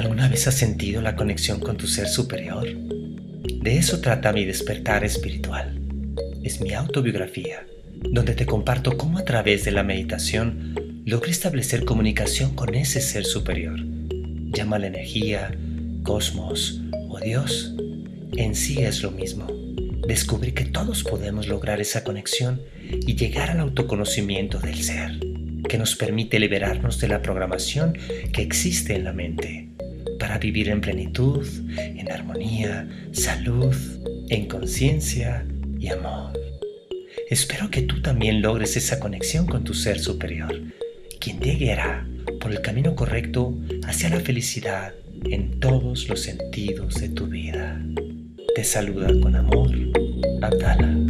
¿Alguna vez has sentido la conexión con tu ser superior? De eso trata mi despertar espiritual. Es mi autobiografía, donde te comparto cómo a través de la meditación logré establecer comunicación con ese ser superior. Llama la energía, cosmos o Dios. En sí es lo mismo. Descubrí que todos podemos lograr esa conexión y llegar al autoconocimiento del ser, que nos permite liberarnos de la programación que existe en la mente para vivir en plenitud, en armonía, salud, en conciencia y amor. Espero que tú también logres esa conexión con tu ser superior, quien te guiará por el camino correcto hacia la felicidad en todos los sentidos de tu vida. Te saluda con amor, Abdala.